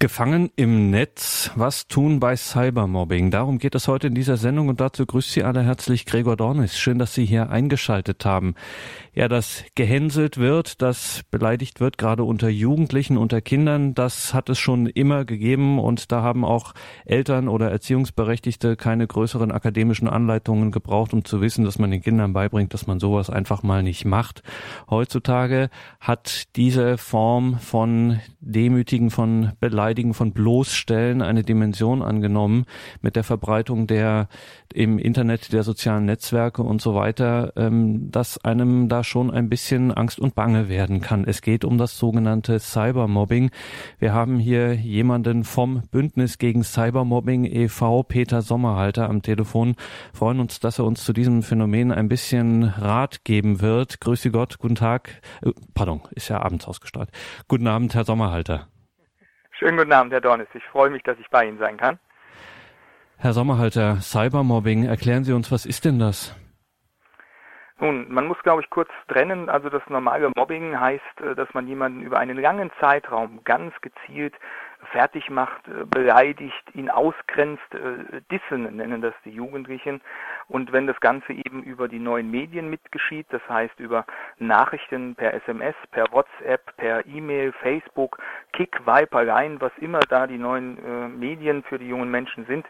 Gefangen im Netz. Was tun bei Cybermobbing? Darum geht es heute in dieser Sendung und dazu grüßt Sie alle herzlich Gregor Dornis. Schön, dass Sie hier eingeschaltet haben. Ja, dass gehänselt wird, dass beleidigt wird, gerade unter Jugendlichen, unter Kindern, das hat es schon immer gegeben und da haben auch Eltern oder Erziehungsberechtigte keine größeren akademischen Anleitungen gebraucht, um zu wissen, dass man den Kindern beibringt, dass man sowas einfach mal nicht macht. Heutzutage hat diese Form von Demütigen, von Beleidigen, von Bloßstellen eine Dimension angenommen mit der Verbreitung der im Internet, der sozialen Netzwerke und so weiter, ähm, dass einem da schon ein bisschen Angst und Bange werden kann. Es geht um das sogenannte Cybermobbing. Wir haben hier jemanden vom Bündnis gegen Cybermobbing e.V., Peter Sommerhalter, am Telefon. Freuen uns, dass er uns zu diesem Phänomen ein bisschen Rat geben wird. Grüße Gott, guten Tag. Äh, pardon, ist ja abends ausgestrahlt. Guten Abend, Herr Sommerhalter. Schönen guten Abend, Herr Dornis. Ich freue mich, dass ich bei Ihnen sein kann. Herr Sommerhalter, Cybermobbing, erklären Sie uns, was ist denn das? Nun, man muss, glaube ich, kurz trennen. Also das normale Mobbing heißt, äh, dass man jemanden über einen langen Zeitraum ganz gezielt fertig macht, äh, beleidigt, ihn ausgrenzt, äh, Dissen nennen das die Jugendlichen. Und wenn das Ganze eben über die neuen Medien mitgeschieht, das heißt über Nachrichten per SMS, per WhatsApp, per E-Mail, Facebook, Kick, Viper, Line, was immer da die neuen äh, Medien für die jungen Menschen sind,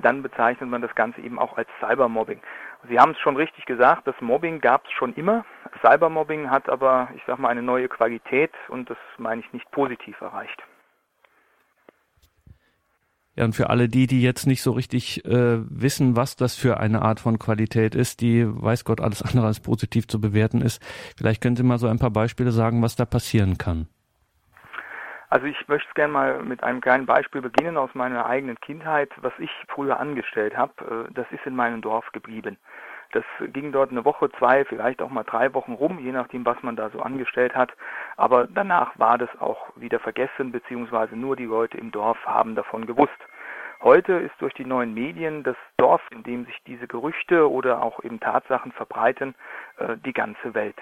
dann bezeichnet man das Ganze eben auch als Cybermobbing. Sie haben es schon richtig gesagt, das Mobbing gab es schon immer. Cybermobbing hat aber, ich sag mal, eine neue Qualität und das meine ich nicht positiv erreicht. Ja, und für alle die, die jetzt nicht so richtig äh, wissen, was das für eine Art von Qualität ist, die weiß Gott alles andere als positiv zu bewerten ist, vielleicht können Sie mal so ein paar Beispiele sagen, was da passieren kann. Also ich möchte gerne mal mit einem kleinen Beispiel beginnen aus meiner eigenen Kindheit, was ich früher angestellt habe. Äh, das ist in meinem Dorf geblieben. Das ging dort eine Woche, zwei, vielleicht auch mal drei Wochen rum, je nachdem, was man da so angestellt hat. Aber danach war das auch wieder vergessen, beziehungsweise nur die Leute im Dorf haben davon gewusst. Heute ist durch die neuen Medien das Dorf, in dem sich diese Gerüchte oder auch eben Tatsachen verbreiten, äh, die ganze Welt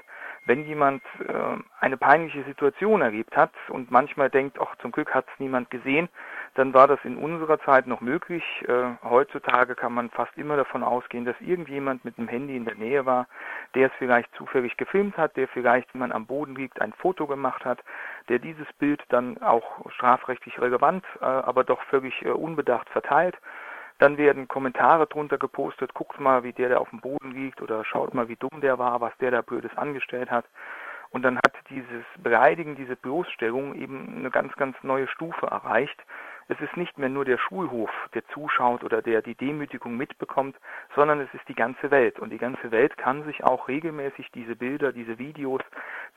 wenn jemand äh, eine peinliche Situation erlebt hat und manchmal denkt, ach zum Glück hat es niemand gesehen, dann war das in unserer Zeit noch möglich. Äh, heutzutage kann man fast immer davon ausgehen, dass irgendjemand mit einem Handy in der Nähe war, der es vielleicht zufällig gefilmt hat, der vielleicht, wenn man am Boden liegt, ein Foto gemacht hat, der dieses Bild dann auch strafrechtlich relevant, äh, aber doch völlig äh, unbedacht verteilt dann werden Kommentare drunter gepostet, guckt mal, wie der da auf dem Boden liegt oder schaut mal, wie dumm der war, was der da Blödes angestellt hat. Und dann hat dieses Beleidigen, diese Bloßstellung eben eine ganz, ganz neue Stufe erreicht. Es ist nicht mehr nur der Schulhof, der zuschaut oder der die Demütigung mitbekommt, sondern es ist die ganze Welt. Und die ganze Welt kann sich auch regelmäßig diese Bilder, diese Videos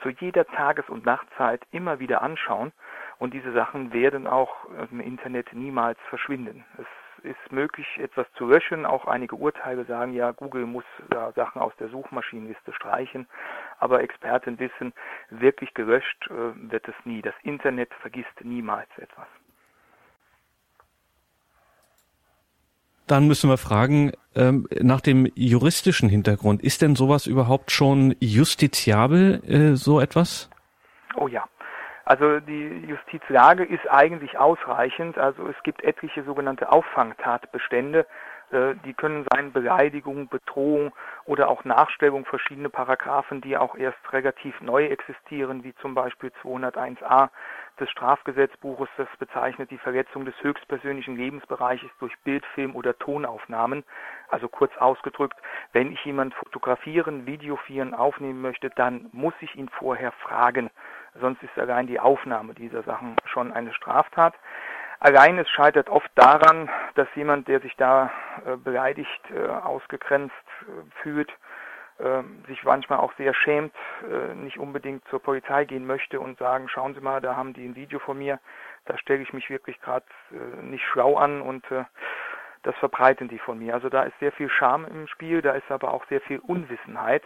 zu jeder Tages- und Nachtzeit immer wieder anschauen. Und diese Sachen werden auch im Internet niemals verschwinden. Es ist möglich, etwas zu löschen. Auch einige Urteile sagen ja, Google muss da Sachen aus der Suchmaschinenliste streichen. Aber Experten wissen, wirklich gelöscht äh, wird es nie. Das Internet vergisst niemals etwas. Dann müssen wir fragen, ähm, nach dem juristischen Hintergrund, ist denn sowas überhaupt schon justiziabel, äh, so etwas? Oh ja. Also die Justizlage ist eigentlich ausreichend. Also es gibt etliche sogenannte Auffangtatbestände. Äh, die können sein Beleidigung, Bedrohung oder auch Nachstellung verschiedene Paragraphen, die auch erst relativ neu existieren, wie zum Beispiel 201a des Strafgesetzbuches. Das bezeichnet die Verletzung des höchstpersönlichen Lebensbereiches durch Bild, Film oder Tonaufnahmen. Also kurz ausgedrückt, wenn ich jemanden fotografieren, videofieren, aufnehmen möchte, dann muss ich ihn vorher fragen. Sonst ist allein die Aufnahme dieser Sachen schon eine Straftat. Allein es scheitert oft daran, dass jemand, der sich da äh, beleidigt, äh, ausgegrenzt äh, fühlt, ähm, sich manchmal auch sehr schämt, äh, nicht unbedingt zur Polizei gehen möchte und sagen, schauen Sie mal, da haben die ein Video von mir, da stelle ich mich wirklich gerade äh, nicht schlau an und äh, das verbreiten die von mir. Also da ist sehr viel Scham im Spiel, da ist aber auch sehr viel Unwissenheit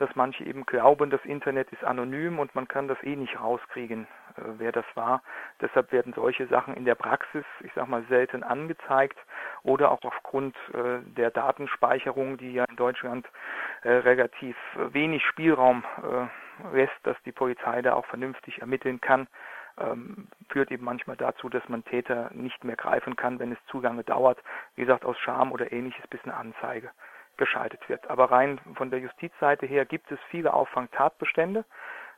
dass manche eben glauben, das Internet ist anonym und man kann das eh nicht rauskriegen, äh, wer das war. Deshalb werden solche Sachen in der Praxis, ich sag mal, selten angezeigt oder auch aufgrund äh, der Datenspeicherung, die ja in Deutschland äh, relativ wenig Spielraum lässt, dass die Polizei da auch vernünftig ermitteln kann, ähm, führt eben manchmal dazu, dass man Täter nicht mehr greifen kann, wenn es zu lange dauert, wie gesagt, aus Scham oder ähnliches, bis eine Anzeige geschaltet wird. Aber rein von der Justizseite her gibt es viele Auffangtatbestände.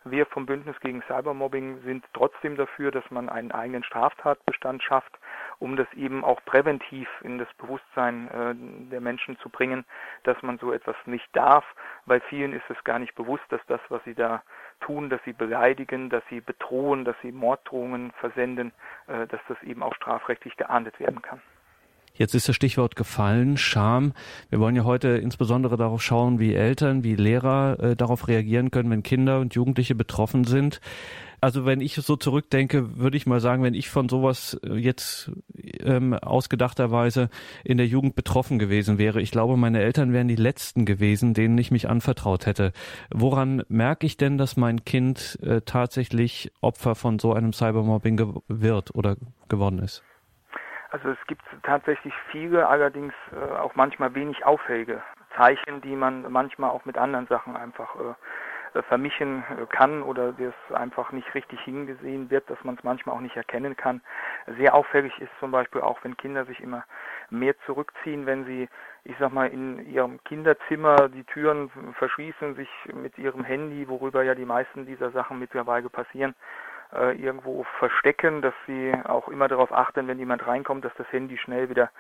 Wir vom Bündnis gegen Cybermobbing sind trotzdem dafür, dass man einen eigenen Straftatbestand schafft, um das eben auch präventiv in das Bewusstsein äh, der Menschen zu bringen, dass man so etwas nicht darf, weil vielen ist es gar nicht bewusst, dass das, was sie da tun, dass sie beleidigen, dass sie bedrohen, dass sie Morddrohungen versenden, äh, dass das eben auch strafrechtlich geahndet werden kann. Jetzt ist das Stichwort gefallen, Scham. Wir wollen ja heute insbesondere darauf schauen, wie Eltern, wie Lehrer äh, darauf reagieren können, wenn Kinder und Jugendliche betroffen sind. Also wenn ich so zurückdenke, würde ich mal sagen, wenn ich von sowas äh, jetzt ähm, ausgedachterweise in der Jugend betroffen gewesen wäre, ich glaube, meine Eltern wären die letzten gewesen, denen ich mich anvertraut hätte. Woran merke ich denn, dass mein Kind äh, tatsächlich Opfer von so einem Cybermobbing wird oder geworden ist? Also es gibt tatsächlich viele, allerdings äh, auch manchmal wenig auffällige Zeichen, die man manchmal auch mit anderen Sachen einfach äh, äh vermischen äh, kann oder das einfach nicht richtig hingesehen wird, dass man es manchmal auch nicht erkennen kann. Sehr auffällig ist zum Beispiel auch, wenn Kinder sich immer mehr zurückziehen, wenn sie, ich sag mal, in ihrem Kinderzimmer die Türen verschließen, sich mit ihrem Handy, worüber ja die meisten dieser Sachen mittlerweile passieren, äh, irgendwo verstecken, dass sie auch immer darauf achten, wenn jemand reinkommt, dass das Handy schnell wieder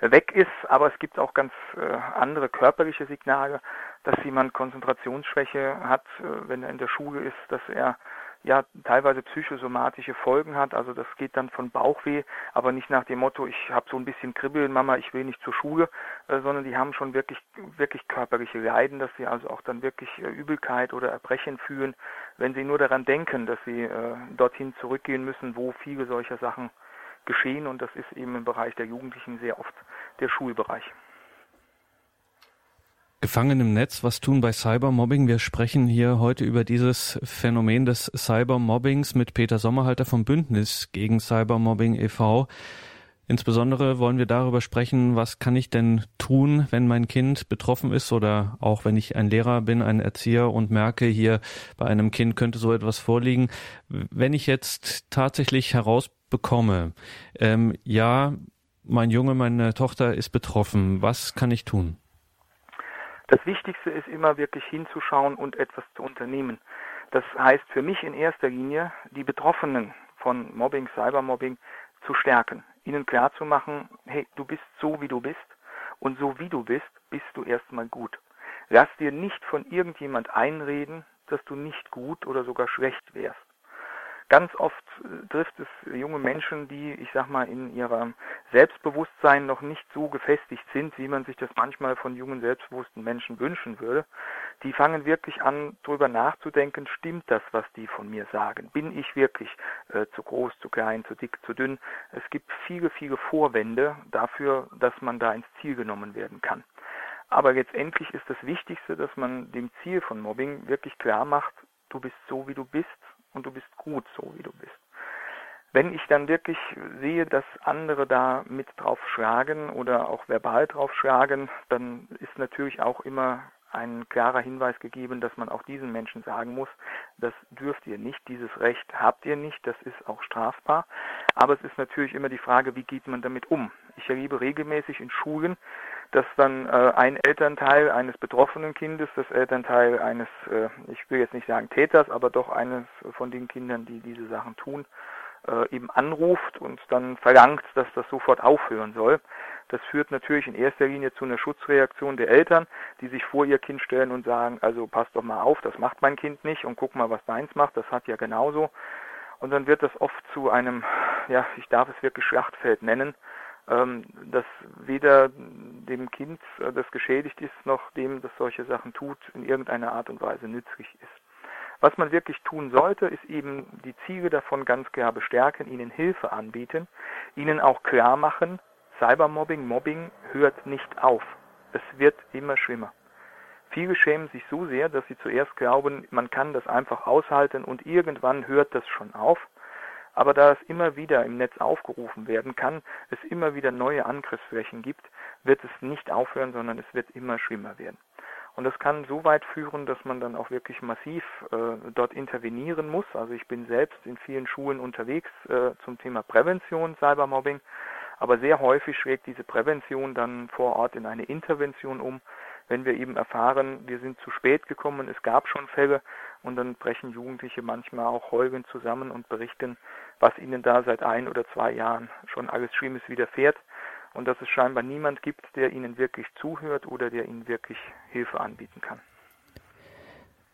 weg ist. Aber es gibt auch ganz äh, andere körperliche Signale, dass jemand Konzentrationsschwäche hat, äh, wenn er in der Schule ist, dass er ja teilweise psychosomatische Folgen hat. Also das geht dann von Bauchweh, aber nicht nach dem Motto, ich habe so ein bisschen Kribbeln, Mama, ich will nicht zur Schule, äh, sondern die haben schon wirklich wirklich körperliche Leiden, dass sie also auch dann wirklich äh, Übelkeit oder Erbrechen fühlen, wenn sie nur daran denken, dass sie äh, dorthin zurückgehen müssen, wo viele solcher Sachen geschehen und das ist eben im Bereich der Jugendlichen sehr oft der Schulbereich. Gefangen im Netz, was tun bei Cybermobbing? Wir sprechen hier heute über dieses Phänomen des Cybermobbings mit Peter Sommerhalter vom Bündnis gegen Cybermobbing e.V. Insbesondere wollen wir darüber sprechen, was kann ich denn tun, wenn mein Kind betroffen ist oder auch wenn ich ein Lehrer bin, ein Erzieher und merke, hier bei einem Kind könnte so etwas vorliegen. Wenn ich jetzt tatsächlich herausbekomme, ähm, ja, mein Junge, meine Tochter ist betroffen, was kann ich tun? Das Wichtigste ist immer wirklich hinzuschauen und etwas zu unternehmen. Das heißt für mich in erster Linie, die Betroffenen von Mobbing, Cybermobbing zu stärken, ihnen klarzumachen, hey, du bist so, wie du bist und so, wie du bist, bist du erstmal gut. Lass dir nicht von irgendjemand einreden, dass du nicht gut oder sogar schlecht wärst. Ganz oft äh, trifft es junge Menschen, die, ich sag mal, in ihrem Selbstbewusstsein noch nicht so gefestigt sind, wie man sich das manchmal von jungen, selbstbewussten Menschen wünschen würde. Die fangen wirklich an, darüber nachzudenken, stimmt das, was die von mir sagen? Bin ich wirklich äh, zu groß, zu klein, zu dick, zu dünn? Es gibt viele, viele Vorwände dafür, dass man da ins Ziel genommen werden kann. Aber letztendlich ist das Wichtigste, dass man dem Ziel von Mobbing wirklich klar macht, du bist so, wie du bist und du bist gut so, wie du bist. Wenn ich dann wirklich sehe, dass andere da mit drauf schlagen oder auch verbal drauf schlagen, dann ist natürlich auch immer ein klarer Hinweis gegeben, dass man auch diesen Menschen sagen muss, das dürft ihr nicht, dieses Recht habt ihr nicht, das ist auch strafbar. Aber es ist natürlich immer die Frage, wie geht man damit um? Ich erlebe regelmäßig in Schulen, dass dann äh, ein Elternteil eines betroffenen Kindes, das Elternteil eines, äh, ich will jetzt nicht sagen Täters, aber doch eines von den Kindern, die diese Sachen tun, äh, eben anruft und dann verlangt, dass das sofort aufhören soll. Das führt natürlich in erster Linie zu einer Schutzreaktion der Eltern, die sich vor ihr Kind stellen und sagen, also pass doch mal auf, das macht mein Kind nicht und guck mal, was deins macht, das hat ja genauso. Und dann wird das oft zu einem, ja, ich darf es wirklich Schlachtfeld nennen, ähm, das weder dem Kind, äh, das geschädigt ist, noch dem, das solche Sachen tut, in irgendeiner Art und Weise nützlich ist. Was man wirklich tun sollte, ist eben die Ziele davon ganz klar bestärken, ihnen Hilfe anbieten, ihnen auch klar machen, Cybermobbing, Mobbing hört nicht auf. Es wird immer schlimmer. Viele schämen sich so sehr, dass sie zuerst glauben, man kann das einfach aushalten und irgendwann hört das schon auf. Aber da es immer wieder im Netz aufgerufen werden kann, es immer wieder neue Angriffsflächen gibt, wird es nicht aufhören, sondern es wird immer schlimmer werden. Und das kann so weit führen, dass man dann auch wirklich massiv äh, dort intervenieren muss. Also ich bin selbst in vielen Schulen unterwegs äh, zum Thema Prävention Cybermobbing. Aber sehr häufig schlägt diese Prävention dann vor Ort in eine Intervention um, wenn wir eben erfahren, wir sind zu spät gekommen, es gab schon Fälle und dann brechen Jugendliche manchmal auch heulend zusammen und berichten, was ihnen da seit ein oder zwei Jahren schon alles Schlimmes widerfährt und dass es scheinbar niemand gibt, der ihnen wirklich zuhört oder der ihnen wirklich Hilfe anbieten kann.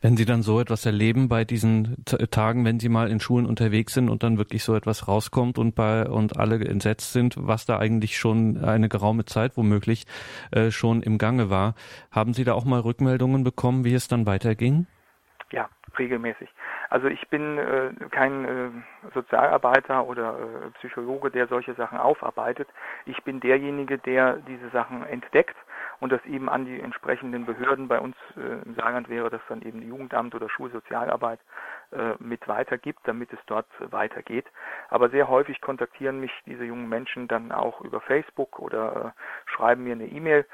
Wenn Sie dann so etwas erleben bei diesen Tagen, wenn Sie mal in Schulen unterwegs sind und dann wirklich so etwas rauskommt und bei und alle entsetzt sind, was da eigentlich schon eine geraume Zeit womöglich äh, schon im Gange war, haben Sie da auch mal Rückmeldungen bekommen, wie es dann weiterging? Ja, regelmäßig. Also ich bin äh, kein äh, Sozialarbeiter oder äh, Psychologe, der solche Sachen aufarbeitet. Ich bin derjenige, der diese Sachen entdeckt und das eben an die entsprechenden Behörden bei uns äh, im Saarland wäre das dann eben Jugendamt oder Schulsozialarbeit äh, mit weitergibt, damit es dort weitergeht. Aber sehr häufig kontaktieren mich diese jungen Menschen dann auch über Facebook oder äh, schreiben mir eine E-Mail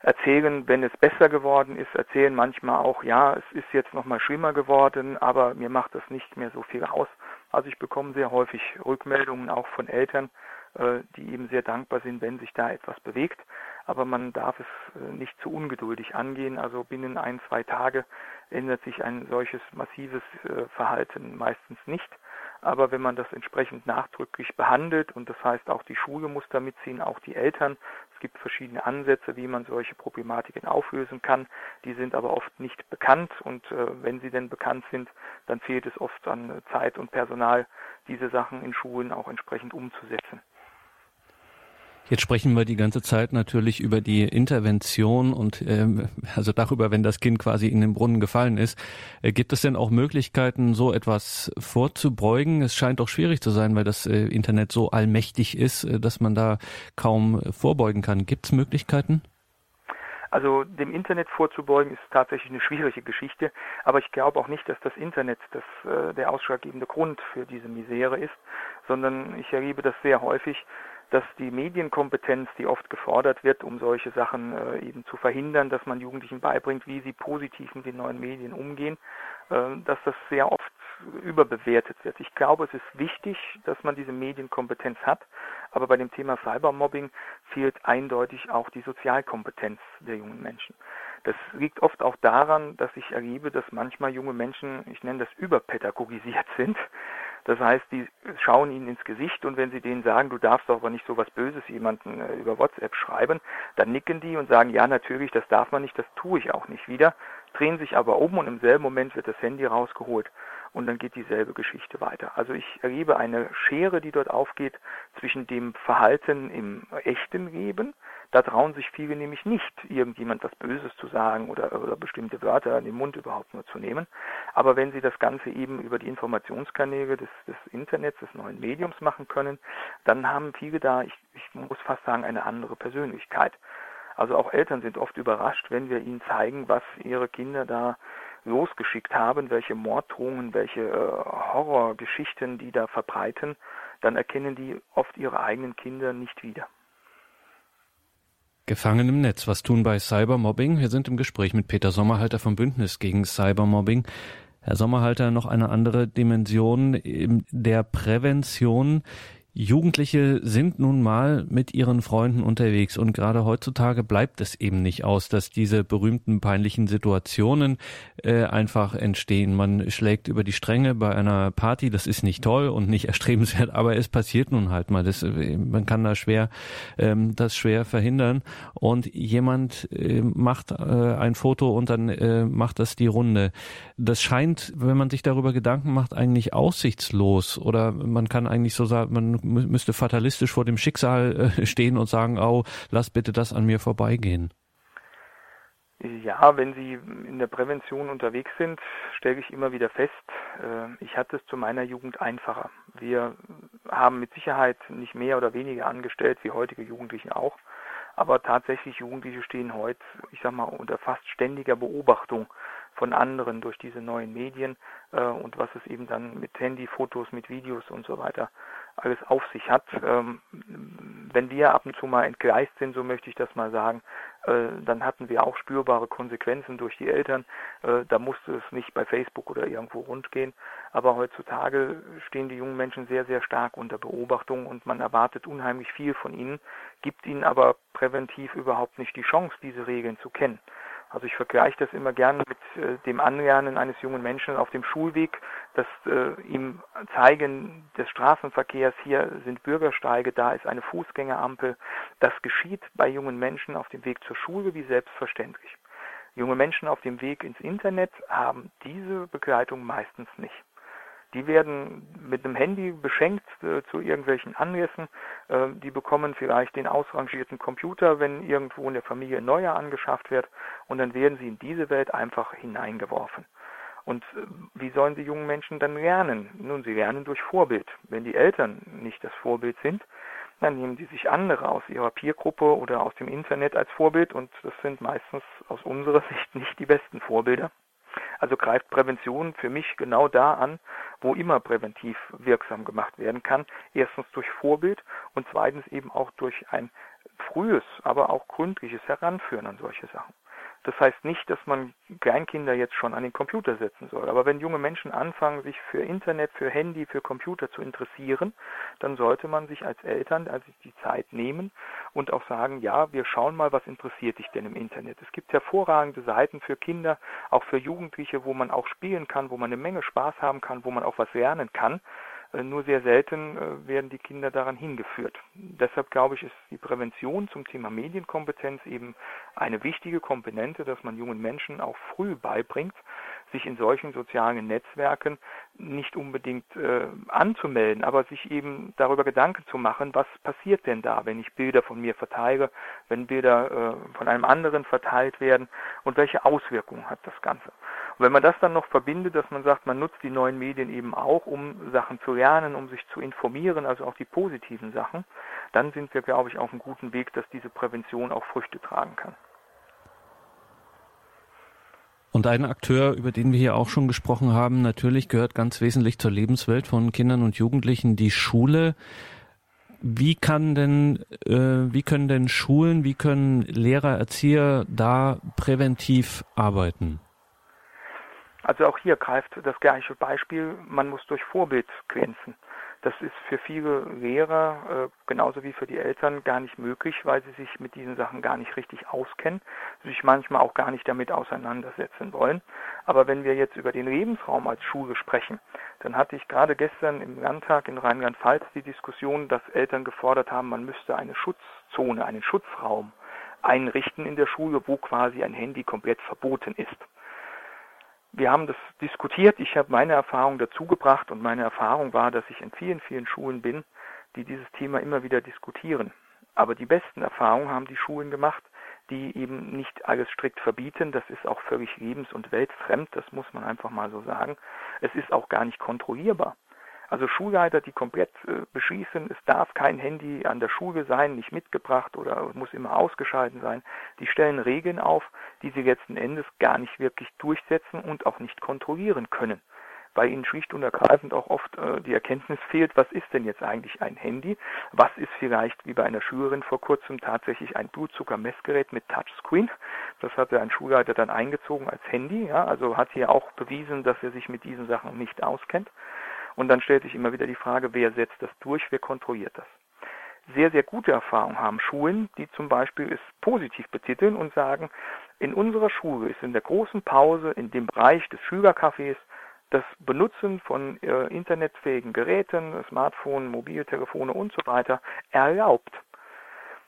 erzählen, wenn es besser geworden ist, erzählen manchmal auch, ja, es ist jetzt nochmal schlimmer geworden, aber mir macht das nicht mehr so viel aus. Also ich bekomme sehr häufig Rückmeldungen auch von Eltern, äh, die eben sehr dankbar sind, wenn sich da etwas bewegt. Aber man darf es äh, nicht zu ungeduldig angehen. Also binnen ein, zwei Tage ändert sich ein solches massives äh, Verhalten meistens nicht. Aber wenn man das entsprechend nachdrücklich behandelt, und das heißt auch die Schule muss da mitziehen, auch die Eltern, es gibt verschiedene Ansätze, wie man solche Problematiken auflösen kann, die sind aber oft nicht bekannt und äh, wenn sie denn bekannt sind, dann fehlt es oft an Zeit und Personal, diese Sachen in Schulen auch entsprechend umzusetzen. Jetzt sprechen wir die ganze Zeit natürlich über die Intervention und ähm, also darüber, wenn das Kind quasi in den Brunnen gefallen ist. Äh, gibt es denn auch Möglichkeiten, so etwas vorzubeugen? Es scheint doch schwierig zu sein, weil das äh, Internet so allmächtig ist, äh, dass man da kaum vorbeugen kann. Gibt es Möglichkeiten? Also dem Internet vorzubeugen ist tatsächlich eine schwierige Geschichte, aber ich glaube auch nicht, dass das Internet das, äh, der ausschlaggebende Grund für diese Misere ist, sondern ich erlebe das sehr häufig, dass die Medienkompetenz, die oft gefordert wird, um solche Sachen äh, eben zu verhindern, dass man Jugendlichen beibringt, wie sie positiv mit den neuen Medien umgehen, äh, dass das sehr oft überbewertet wird. Ich glaube, es ist wichtig, dass man diese Medienkompetenz hat, aber bei dem Thema Cybermobbing fehlt eindeutig auch die Sozialkompetenz der jungen Menschen. Das liegt oft auch daran, dass ich erlebe, dass manchmal junge Menschen, ich nenne das überpädagogisiert sind, das heißt, die schauen ihnen ins Gesicht und wenn sie denen sagen, du darfst doch aber nicht so was Böses jemanden äh, über WhatsApp schreiben, dann nicken die und sagen, ja natürlich, das darf man nicht, das tue ich auch nicht wieder, drehen sich aber um und im selben Moment wird das Handy rausgeholt und dann geht dieselbe Geschichte weiter. Also ich erlebe eine Schere, die dort aufgeht zwischen dem Verhalten im echten Leben, da trauen sich viele nämlich nicht, irgendjemand was Böses zu sagen oder, oder bestimmte Wörter in den Mund überhaupt nur zu nehmen. Aber wenn sie das Ganze eben über die Informationskanäle des, des Internets, des neuen Mediums machen können, dann haben viele da, ich, ich muss fast sagen, eine andere Persönlichkeit. Also auch Eltern sind oft überrascht, wenn wir ihnen zeigen, was ihre Kinder da losgeschickt haben, welche Morddrohungen, welche äh, Horrorgeschichten die da verbreiten, dann erkennen die oft ihre eigenen Kinder nicht wieder. Gefangen im Netz. Was tun bei Cybermobbing? Wir sind im Gespräch mit Peter Sommerhalter vom Bündnis gegen Cybermobbing. Herr Sommerhalter, noch eine andere Dimension der Prävention. Jugendliche sind nun mal mit ihren Freunden unterwegs und gerade heutzutage bleibt es eben nicht aus, dass diese berühmten peinlichen Situationen äh, einfach entstehen. Man schlägt über die Stränge bei einer Party, das ist nicht toll und nicht erstrebenswert, aber es passiert nun halt mal. Das, äh, man kann da schwer ähm, das schwer verhindern und jemand äh, macht äh, ein Foto und dann äh, macht das die Runde. Das scheint, wenn man sich darüber Gedanken macht, eigentlich aussichtslos oder man kann eigentlich so sagen, man müsste fatalistisch vor dem Schicksal äh, stehen und sagen, oh, lass bitte das an mir vorbeigehen. Ja, wenn Sie in der Prävention unterwegs sind, stelle ich immer wieder fest, äh, ich hatte es zu meiner Jugend einfacher. Wir haben mit Sicherheit nicht mehr oder weniger angestellt wie heutige Jugendlichen auch, aber tatsächlich Jugendliche stehen heute, ich sag mal, unter fast ständiger Beobachtung von anderen durch diese neuen Medien äh, und was es eben dann mit Handyfotos, mit Videos und so weiter alles auf sich hat. Ähm, wenn wir ab und zu mal entgleist sind, so möchte ich das mal sagen, äh, dann hatten wir auch spürbare Konsequenzen durch die Eltern. Äh, da musste es nicht bei Facebook oder irgendwo rund gehen. Aber heutzutage stehen die jungen Menschen sehr, sehr stark unter Beobachtung und man erwartet unheimlich viel von ihnen, gibt ihnen aber präventiv überhaupt nicht die Chance, diese Regeln zu kennen. Also ich vergleiche das immer gerne mit äh, dem Anlernen eines jungen Menschen auf dem Schulweg, das äh, ihm zeigen des Straßenverkehrs, hier sind Bürgersteige, da ist eine Fußgängerampel. Das geschieht bei jungen Menschen auf dem Weg zur Schule wie selbstverständlich. Junge Menschen auf dem Weg ins Internet haben diese Begleitung meistens nicht. Die werden mit einem Handy beschenkt äh, zu irgendwelchen Anlässen. Äh, die bekommen vielleicht den ausrangierten Computer, wenn irgendwo in der Familie ein neuer angeschafft wird. Und dann werden sie in diese Welt einfach hineingeworfen. Und äh, wie sollen die jungen Menschen dann lernen? Nun, sie lernen durch Vorbild. Wenn die Eltern nicht das Vorbild sind, dann nehmen die sich andere aus ihrer Peergruppe oder aus dem Internet als Vorbild und das sind meistens aus unserer Sicht nicht die besten Vorbilder. Also greift Prävention für mich genau da an, wo immer präventiv wirksam gemacht werden kann. Erstens durch Vorbild und zweitens eben auch durch ein frühes, aber auch gründliches Heranführen an solche Sachen. Das heißt nicht, dass man Kleinkinder jetzt schon an den Computer setzen soll. Aber wenn junge Menschen anfangen, sich für Internet, für Handy, für Computer zu interessieren, dann sollte man sich als Eltern also die Zeit nehmen und auch sagen, ja, wir schauen mal, was interessiert dich denn im Internet. Es gibt hervorragende Seiten für Kinder, auch für Jugendliche, wo man auch spielen kann, wo man eine Menge Spaß haben kann, wo man auch was lernen kann. Äh, nur sehr selten äh, werden die Kinder daran hingeführt. Deshalb glaube ich, ist die Prävention zum Thema Medienkompetenz eben eine wichtige Komponente, dass man jungen Menschen auch früh beibringt, sich in solchen sozialen Netzwerken nicht unbedingt äh, anzumelden, aber sich eben darüber Gedanken zu machen, was passiert denn da, wenn ich Bilder von mir verteile, wenn Bilder äh, von einem anderen verteilt werden und welche Auswirkungen hat das Ganze. Und wenn man das dann noch verbindet, dass man sagt, man nutzt die neuen Medien eben auch, um Sachen zu lernen, um sich zu informieren, also auch die positiven Sachen, dann sind wir, glaube ich, auf einem guten Weg, dass diese Prävention auch Früchte tragen kann. Und ein Akteur, über den wir hier auch schon gesprochen haben, natürlich gehört ganz wesentlich zur Lebenswelt von Kindern und Jugendlichen die Schule. Wie kann denn, äh, wie können denn Schulen, wie können Lehrer, Erzieher da präventiv arbeiten? Also auch hier greift das gleiche Beispiel, man muss durch Vorbild glänzen. Das ist für viele Lehrer, äh, genauso wie für die Eltern, gar nicht möglich, weil sie sich mit diesen Sachen gar nicht richtig auskennen, sich manchmal auch gar nicht damit auseinandersetzen wollen. Aber wenn wir jetzt über den Lebensraum als Schule sprechen, dann hatte ich gerade gestern im Landtag in Rheinland-Pfalz die Diskussion, dass Eltern gefordert haben, man müsste eine Schutzzone, einen Schutzraum einrichten in der Schule, wo quasi ein Handy komplett verboten ist. Wir haben das diskutiert. Ich habe meine Erfahrung dazu gebracht und meine Erfahrung war, dass ich in vielen, vielen Schulen bin, die dieses Thema immer wieder diskutieren. Aber die besten Erfahrungen haben die Schulen gemacht, die eben nicht alles strikt verbieten. Das ist auch völlig lebens- und weltfremd, das muss man einfach mal so sagen. Es ist auch gar nicht kontrollierbar. Also Schulleiter, die komplett äh, beschließen, es darf kein Handy an der Schule sein, nicht mitgebracht oder muss immer ausgeschalten sein, die stellen Regeln auf, die sie letzten Endes gar nicht wirklich durchsetzen und auch nicht kontrollieren können weil ihnen schlicht und ergreifend auch oft äh, die Erkenntnis fehlt, was ist denn jetzt eigentlich ein Handy? Was ist vielleicht, wie bei einer Schülerin vor kurzem, tatsächlich ein Blutzuckermessgerät mit Touchscreen? Das hatte ein Schulleiter dann eingezogen als Handy, ja, also hat hier auch bewiesen, dass er sich mit diesen Sachen nicht auskennt. Und dann stellt sich immer wieder die Frage, wer setzt das durch, wer kontrolliert das? Sehr, sehr gute Erfahrungen haben Schulen, die zum Beispiel es positiv betiteln und sagen, in unserer Schule ist in der großen Pause in dem Bereich des Schülercafés das Benutzen von äh, internetfähigen Geräten, Smartphones, Mobiltelefone und so weiter erlaubt.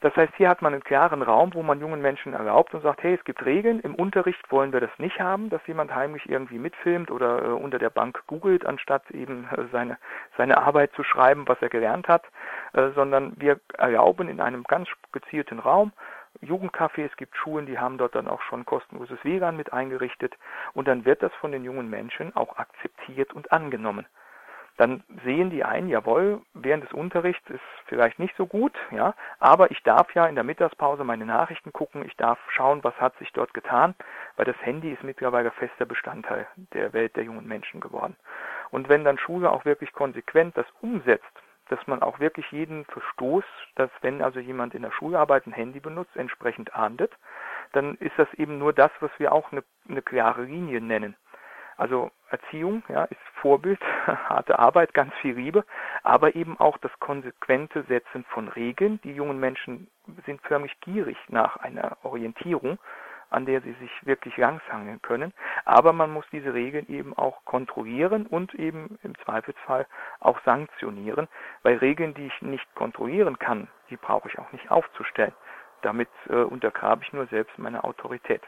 Das heißt, hier hat man einen klaren Raum, wo man jungen Menschen erlaubt und sagt, hey, es gibt Regeln, im Unterricht wollen wir das nicht haben, dass jemand heimlich irgendwie mitfilmt oder äh, unter der Bank googelt, anstatt eben äh, seine, seine Arbeit zu schreiben, was er gelernt hat, äh, sondern wir erlauben in einem ganz gezielten Raum, Jugendcafé, es gibt Schulen, die haben dort dann auch schon kostenloses WLAN mit eingerichtet und dann wird das von den jungen Menschen auch akzeptiert und angenommen dann sehen die ein, jawohl, während des Unterrichts ist vielleicht nicht so gut, ja, aber ich darf ja in der Mittagspause meine Nachrichten gucken, ich darf schauen, was hat sich dort getan, weil das Handy ist mittlerweile fester Bestandteil der Welt der jungen Menschen geworden. Und wenn dann Schule auch wirklich konsequent das umsetzt, dass man auch wirklich jeden Verstoß, dass wenn also jemand in der Schularbeit ein Handy benutzt, entsprechend ahndet, dann ist das eben nur das, was wir auch eine, eine klare Linie nennen. Also Erziehung ja, ist Vorbild, harte Arbeit, ganz viel Liebe, aber eben auch das konsequente Setzen von Regeln. Die jungen Menschen sind förmlich gierig nach einer Orientierung, an der sie sich wirklich langsangeln können. Aber man muss diese Regeln eben auch kontrollieren und eben im Zweifelsfall auch sanktionieren, weil Regeln, die ich nicht kontrollieren kann, die brauche ich auch nicht aufzustellen. Damit äh, untergrabe ich nur selbst meine Autorität.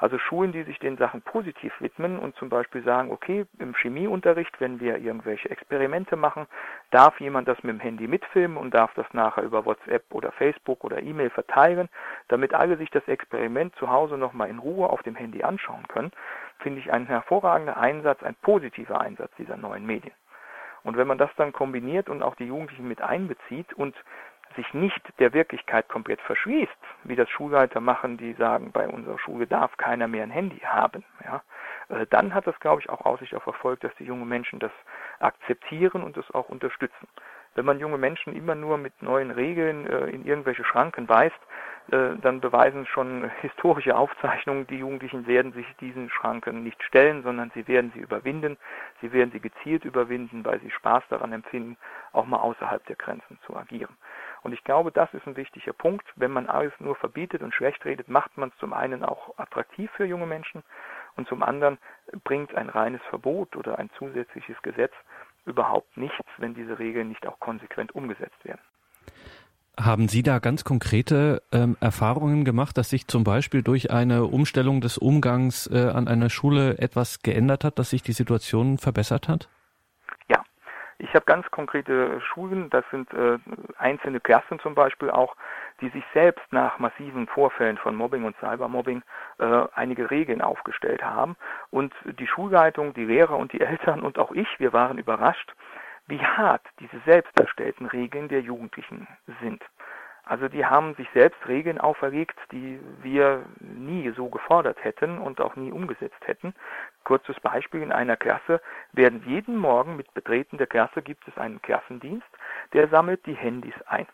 Also Schulen, die sich den Sachen positiv widmen und zum Beispiel sagen, okay, im Chemieunterricht, wenn wir irgendwelche Experimente machen, darf jemand das mit dem Handy mitfilmen und darf das nachher über WhatsApp oder Facebook oder E-Mail verteilen, damit alle sich das Experiment zu Hause nochmal in Ruhe auf dem Handy anschauen können, finde ich ein hervorragender Einsatz, ein positiver Einsatz dieser neuen Medien. Und wenn man das dann kombiniert und auch die Jugendlichen mit einbezieht und sich nicht der Wirklichkeit komplett verschließt, wie das Schulleiter machen, die sagen, bei unserer Schule darf keiner mehr ein Handy haben, ja, äh, dann hat das, glaube ich, auch Aussicht auf Erfolg, dass die jungen Menschen das akzeptieren und das auch unterstützen. Wenn man junge Menschen immer nur mit neuen Regeln äh, in irgendwelche Schranken weist, äh, dann beweisen schon historische Aufzeichnungen, die Jugendlichen werden sich diesen Schranken nicht stellen, sondern sie werden sie überwinden. Sie werden sie gezielt überwinden, weil sie Spaß daran empfinden, auch mal außerhalb der Grenzen zu agieren. Und ich glaube, das ist ein wichtiger Punkt. Wenn man alles nur verbietet und schlecht redet, macht man es zum einen auch attraktiv für junge Menschen und zum anderen bringt ein reines Verbot oder ein zusätzliches Gesetz überhaupt nichts, wenn diese Regeln nicht auch konsequent umgesetzt werden. Haben Sie da ganz konkrete ähm, Erfahrungen gemacht, dass sich zum Beispiel durch eine Umstellung des Umgangs äh, an einer Schule etwas geändert hat, dass sich die Situation verbessert hat? Ich habe ganz konkrete Schulen, das sind äh, einzelne Klassen zum Beispiel auch, die sich selbst nach massiven Vorfällen von Mobbing und Cybermobbing äh, einige Regeln aufgestellt haben. Und die Schulleitung, die Lehrer und die Eltern und auch ich, wir waren überrascht, wie hart diese selbst erstellten Regeln der Jugendlichen sind. Also die haben sich selbst Regeln auferlegt, die wir nie so gefordert hätten und auch nie umgesetzt hätten. Kurzes Beispiel, in einer Klasse werden jeden Morgen mit Betreten der Klasse gibt es einen Klassendienst, der sammelt die Handys ein.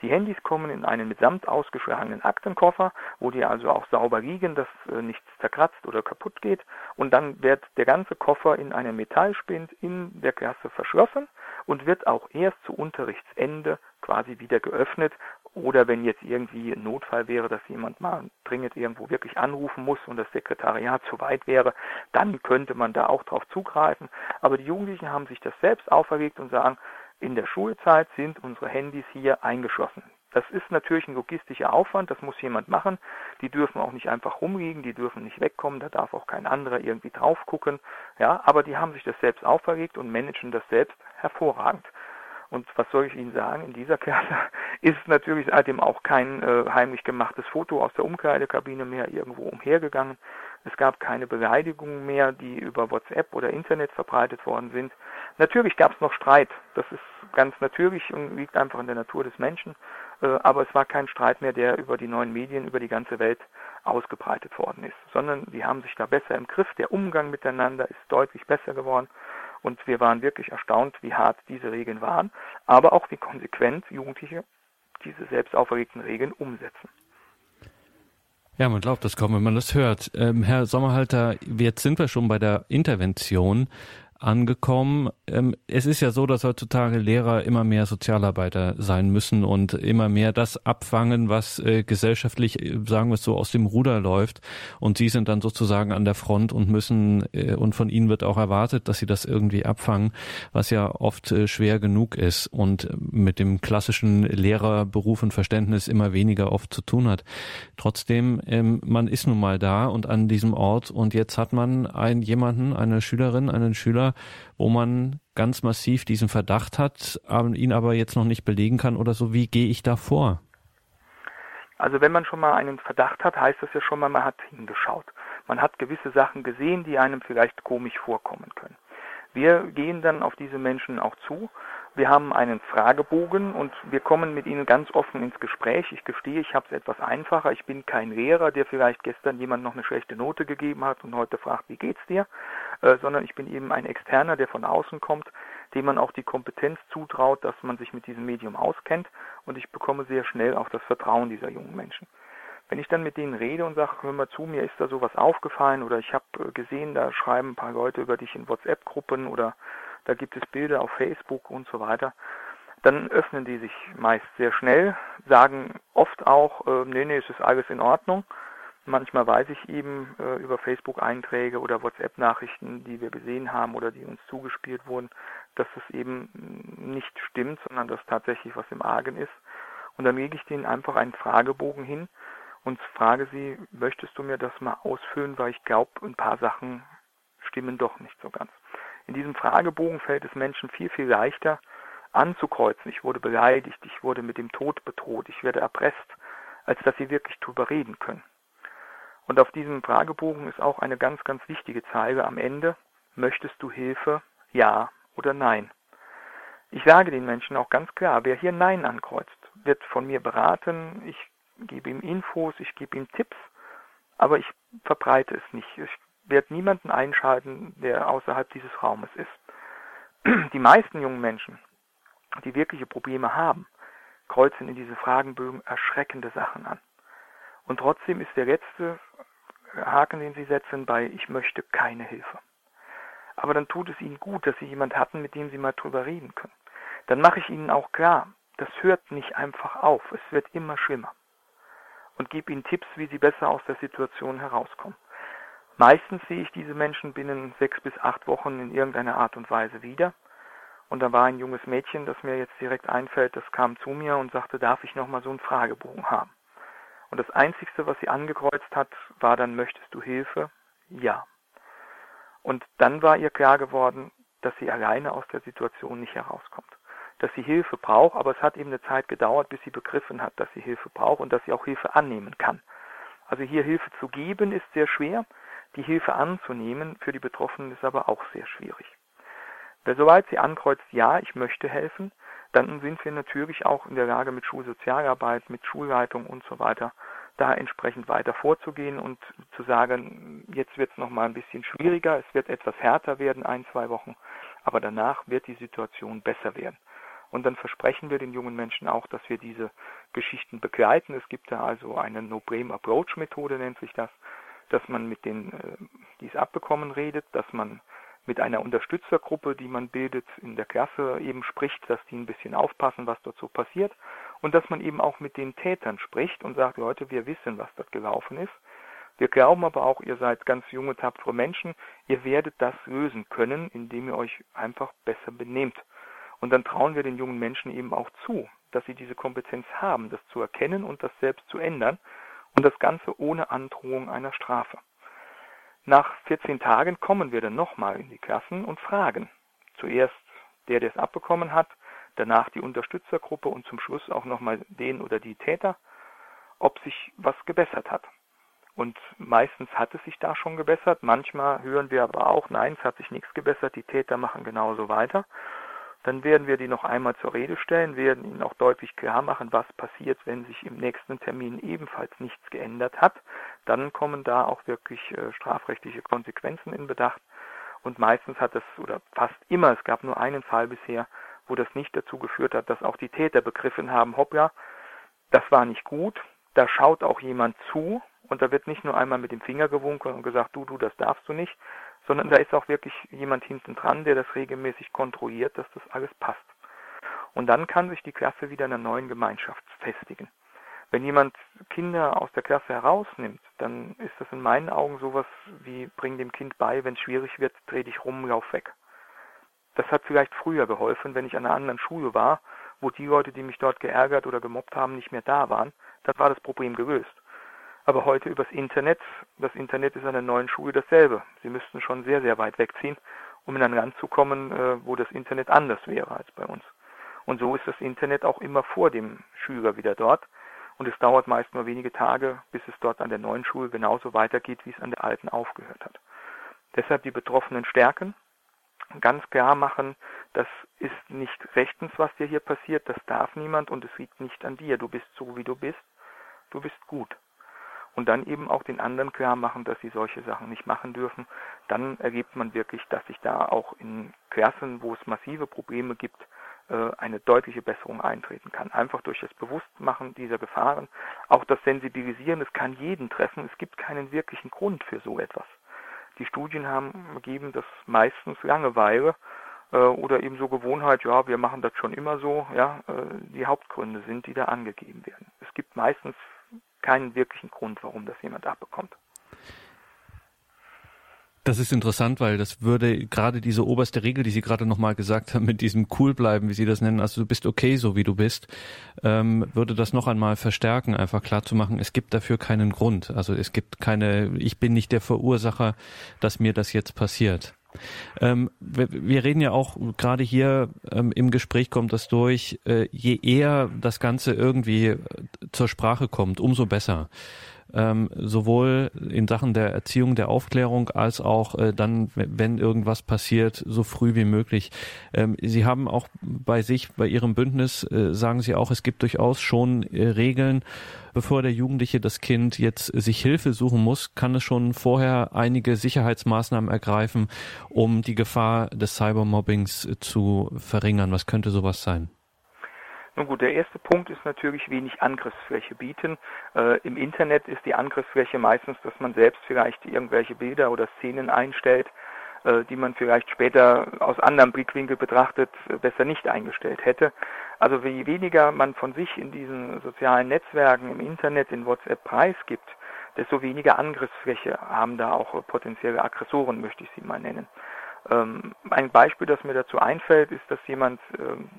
Die Handys kommen in einen mit Samt ausgeschlagenen Aktenkoffer, wo die also auch sauber liegen, dass äh, nichts zerkratzt oder kaputt geht. Und dann wird der ganze Koffer in einem Metallspind in der Klasse verschlossen und wird auch erst zu Unterrichtsende quasi wieder geöffnet. Oder wenn jetzt irgendwie ein Notfall wäre, dass jemand mal dringend irgendwo wirklich anrufen muss und das Sekretariat zu weit wäre, dann könnte man da auch drauf zugreifen. Aber die Jugendlichen haben sich das selbst auferlegt und sagen, in der Schulzeit sind unsere Handys hier eingeschlossen. Das ist natürlich ein logistischer Aufwand, das muss jemand machen. Die dürfen auch nicht einfach rumliegen, die dürfen nicht wegkommen, da darf auch kein anderer irgendwie drauf gucken. Ja, aber die haben sich das selbst auferlegt und managen das selbst hervorragend. Und was soll ich Ihnen sagen? In dieser Klasse ist natürlich seitdem auch kein äh, heimlich gemachtes Foto aus der Umkleidekabine mehr irgendwo umhergegangen. Es gab keine Beleidigungen mehr, die über WhatsApp oder Internet verbreitet worden sind. Natürlich gab es noch Streit. Das ist ganz natürlich und liegt einfach in der Natur des Menschen. Äh, aber es war kein Streit mehr, der über die neuen Medien, über die ganze Welt ausgebreitet worden ist, sondern sie haben sich da besser im Griff. Der Umgang miteinander ist deutlich besser geworden. Und wir waren wirklich erstaunt, wie hart diese Regeln waren, aber auch wie konsequent Jugendliche diese selbst auferlegten Regeln umsetzen. Ja, man glaubt das kaum, wenn man das hört. Ähm, Herr Sommerhalter, jetzt sind wir schon bei der Intervention angekommen. Ähm, es ist ja so, dass heutzutage Lehrer immer mehr Sozialarbeiter sein müssen und immer mehr das abfangen, was äh, gesellschaftlich, äh, sagen wir es so, aus dem Ruder läuft. Und sie sind dann sozusagen an der Front und müssen, äh, und von ihnen wird auch erwartet, dass sie das irgendwie abfangen, was ja oft schwer genug ist und mit dem klassischen Lehrerberuf und Verständnis immer weniger oft zu tun hat. Trotzdem, ähm, man ist nun mal da und an diesem Ort und jetzt hat man einen jemanden, eine Schülerin, einen Schüler, wo man ganz massiv diesen Verdacht hat, ihn aber jetzt noch nicht belegen kann oder so. Wie gehe ich da vor? Also wenn man schon mal einen Verdacht hat, heißt das ja schon mal, man hat hingeschaut. Man hat gewisse Sachen gesehen, die einem vielleicht komisch vorkommen können. Wir gehen dann auf diese Menschen auch zu wir haben einen Fragebogen und wir kommen mit Ihnen ganz offen ins Gespräch. Ich gestehe, ich habe es etwas einfacher. Ich bin kein Lehrer, der vielleicht gestern jemand noch eine schlechte Note gegeben hat und heute fragt, wie geht's dir? Äh, sondern ich bin eben ein Externer, der von außen kommt, dem man auch die Kompetenz zutraut, dass man sich mit diesem Medium auskennt und ich bekomme sehr schnell auch das Vertrauen dieser jungen Menschen. Wenn ich dann mit denen rede und sage, hör mal zu, mir ist da sowas aufgefallen oder ich habe äh, gesehen, da schreiben ein paar Leute über dich in WhatsApp-Gruppen oder da gibt es Bilder auf Facebook und so weiter, dann öffnen die sich meist sehr schnell, sagen oft auch, äh, nee, nee, es ist alles in Ordnung. Manchmal weiß ich eben äh, über Facebook-Einträge oder WhatsApp-Nachrichten, die wir gesehen haben oder die uns zugespielt wurden, dass es eben nicht stimmt, sondern dass tatsächlich was im Argen ist. Und dann lege ich denen einfach einen Fragebogen hin und frage sie, möchtest du mir das mal ausfüllen, weil ich glaube, ein paar Sachen stimmen doch nicht so ganz. In diesem Fragebogen fällt es Menschen viel, viel leichter anzukreuzen. Ich wurde beleidigt, ich wurde mit dem Tod bedroht, ich werde erpresst, als dass sie wirklich drüber reden können. Und auf diesem Fragebogen ist auch eine ganz, ganz wichtige Zeile am Ende. Möchtest du Hilfe? Ja oder nein? Ich sage den Menschen auch ganz klar, wer hier Nein ankreuzt, wird von mir beraten, ich gebe ihm Infos, ich gebe ihm Tipps, aber ich verbreite es nicht. Ich werde niemanden einschalten, der außerhalb dieses Raumes ist. Die meisten jungen Menschen, die wirkliche Probleme haben, kreuzen in diese Fragenbögen erschreckende Sachen an. Und trotzdem ist der letzte Haken, den sie setzen, bei Ich möchte keine Hilfe. Aber dann tut es ihnen gut, dass sie jemand hatten, mit dem sie mal drüber reden können. Dann mache ich ihnen auch klar, das hört nicht einfach auf, es wird immer schlimmer. Und gebe ihnen Tipps, wie sie besser aus der Situation herauskommen. Meistens sehe ich diese Menschen binnen sechs bis acht Wochen in irgendeiner Art und Weise wieder. Und da war ein junges Mädchen, das mir jetzt direkt einfällt, das kam zu mir und sagte, darf ich nochmal so einen Fragebogen haben? Und das Einzigste, was sie angekreuzt hat, war dann, möchtest du Hilfe? Ja. Und dann war ihr klar geworden, dass sie alleine aus der Situation nicht herauskommt. Dass sie Hilfe braucht, aber es hat eben eine Zeit gedauert, bis sie begriffen hat, dass sie Hilfe braucht und dass sie auch Hilfe annehmen kann. Also hier Hilfe zu geben ist sehr schwer, die Hilfe anzunehmen für die Betroffenen ist aber auch sehr schwierig. Wer soweit sie ankreuzt, ja, ich möchte helfen, dann sind wir natürlich auch in der Lage, mit Schulsozialarbeit, mit Schulleitung und so weiter, da entsprechend weiter vorzugehen und zu sagen, jetzt wird es nochmal ein bisschen schwieriger, es wird etwas härter werden, ein, zwei Wochen, aber danach wird die Situation besser werden. Und dann versprechen wir den jungen Menschen auch, dass wir diese Geschichten begleiten. Es gibt da also eine No-Blame-Approach-Methode, nennt sich das, dass man mit denen, äh, die es abbekommen, redet, dass man mit einer Unterstützergruppe, die man bildet in der Klasse, eben spricht, dass die ein bisschen aufpassen, was dort so passiert und dass man eben auch mit den Tätern spricht und sagt, Leute, wir wissen, was dort gelaufen ist. Wir glauben aber auch, ihr seid ganz junge, tapfere Menschen, ihr werdet das lösen können, indem ihr euch einfach besser benehmt. Und dann trauen wir den jungen Menschen eben auch zu, dass sie diese Kompetenz haben, das zu erkennen und das selbst zu ändern und das Ganze ohne Androhung einer Strafe. Nach 14 Tagen kommen wir dann nochmal in die Klassen und fragen. Zuerst der, der es abbekommen hat, danach die Unterstützergruppe und zum Schluss auch nochmal den oder die Täter, ob sich was gebessert hat. Und meistens hat es sich da schon gebessert. Manchmal hören wir aber auch, nein, es hat sich nichts gebessert, die Täter machen genauso weiter. Dann werden wir die noch einmal zur Rede stellen, werden ihnen auch deutlich klar machen, was passiert, wenn sich im nächsten Termin ebenfalls nichts geändert hat. Dann kommen da auch wirklich äh, strafrechtliche Konsequenzen in Bedacht. Und meistens hat es, oder fast immer, es gab nur einen Fall bisher, wo das nicht dazu geführt hat, dass auch die Täter begriffen haben, hoppla, das war nicht gut, da schaut auch jemand zu und da wird nicht nur einmal mit dem Finger gewunken und gesagt, du, du, das darfst du nicht, sondern da ist auch wirklich jemand hinten dran, der das regelmäßig kontrolliert, dass das alles passt. Und dann kann sich die Klasse wieder in einer neuen Gemeinschaft festigen. Wenn jemand Kinder aus der Klasse herausnimmt, dann ist das in meinen Augen sowas wie bring dem Kind bei, wenn es schwierig wird, dreh dich rum, lauf weg. Das hat vielleicht früher geholfen, wenn ich an einer anderen Schule war, wo die Leute, die mich dort geärgert oder gemobbt haben, nicht mehr da waren, dann war das Problem gelöst. Aber heute übers Internet, das Internet ist an der neuen Schule dasselbe. Sie müssten schon sehr, sehr weit wegziehen, um in ein Land zu kommen, äh, wo das Internet anders wäre als bei uns. Und so ist das Internet auch immer vor dem Schüler wieder dort. Und es dauert meist nur wenige Tage, bis es dort an der neuen Schule genauso weitergeht, wie es an der alten aufgehört hat. Deshalb die Betroffenen stärken, ganz klar machen, das ist nicht rechtens, was dir hier passiert, das darf niemand und es liegt nicht an dir. Du bist so, wie du bist, du bist gut und dann eben auch den anderen klar machen, dass sie solche Sachen nicht machen dürfen, dann ergibt man wirklich, dass sich da auch in Klassen, wo es massive Probleme gibt, äh, eine deutliche Besserung eintreten kann. Einfach durch das Bewusstmachen dieser Gefahren, auch das Sensibilisieren, es kann jeden treffen. Es gibt keinen wirklichen Grund für so etwas. Die Studien haben gegeben, dass meistens Langeweile äh, oder eben so Gewohnheit, ja, wir machen das schon immer so, ja, äh, die Hauptgründe sind, die da angegeben werden. Es gibt meistens keinen wirklichen Grund, warum das jemand abbekommt. Das ist interessant, weil das würde gerade diese oberste Regel, die Sie gerade nochmal gesagt haben, mit diesem cool bleiben, wie Sie das nennen, also du bist okay, so wie du bist, ähm, würde das noch einmal verstärken, einfach klar zu machen, es gibt dafür keinen Grund. Also es gibt keine, ich bin nicht der Verursacher, dass mir das jetzt passiert. Ähm, wir, wir, reden ja auch gerade hier ähm, im Gespräch kommt das durch, äh, je eher das Ganze irgendwie äh, zur Sprache kommt, umso besser ähm, sowohl in Sachen der Erziehung, der Aufklärung, als auch äh, dann, wenn irgendwas passiert, so früh wie möglich. Ähm, Sie haben auch bei sich, bei Ihrem Bündnis, äh, sagen Sie auch, es gibt durchaus schon äh, Regeln, bevor der Jugendliche, das Kind jetzt sich Hilfe suchen muss, kann es schon vorher einige Sicherheitsmaßnahmen ergreifen, um die Gefahr des Cybermobbings zu verringern. Was könnte sowas sein? Nun gut, der erste Punkt ist natürlich wenig Angriffsfläche bieten. Äh, Im Internet ist die Angriffsfläche meistens, dass man selbst vielleicht irgendwelche Bilder oder Szenen einstellt, äh, die man vielleicht später aus anderem Blickwinkel betrachtet äh, besser nicht eingestellt hätte. Also je weniger man von sich in diesen sozialen Netzwerken, im Internet, in WhatsApp preisgibt, desto weniger Angriffsfläche haben da auch potenzielle Aggressoren, möchte ich sie mal nennen. Ähm, ein Beispiel, das mir dazu einfällt, ist, dass jemand, ähm,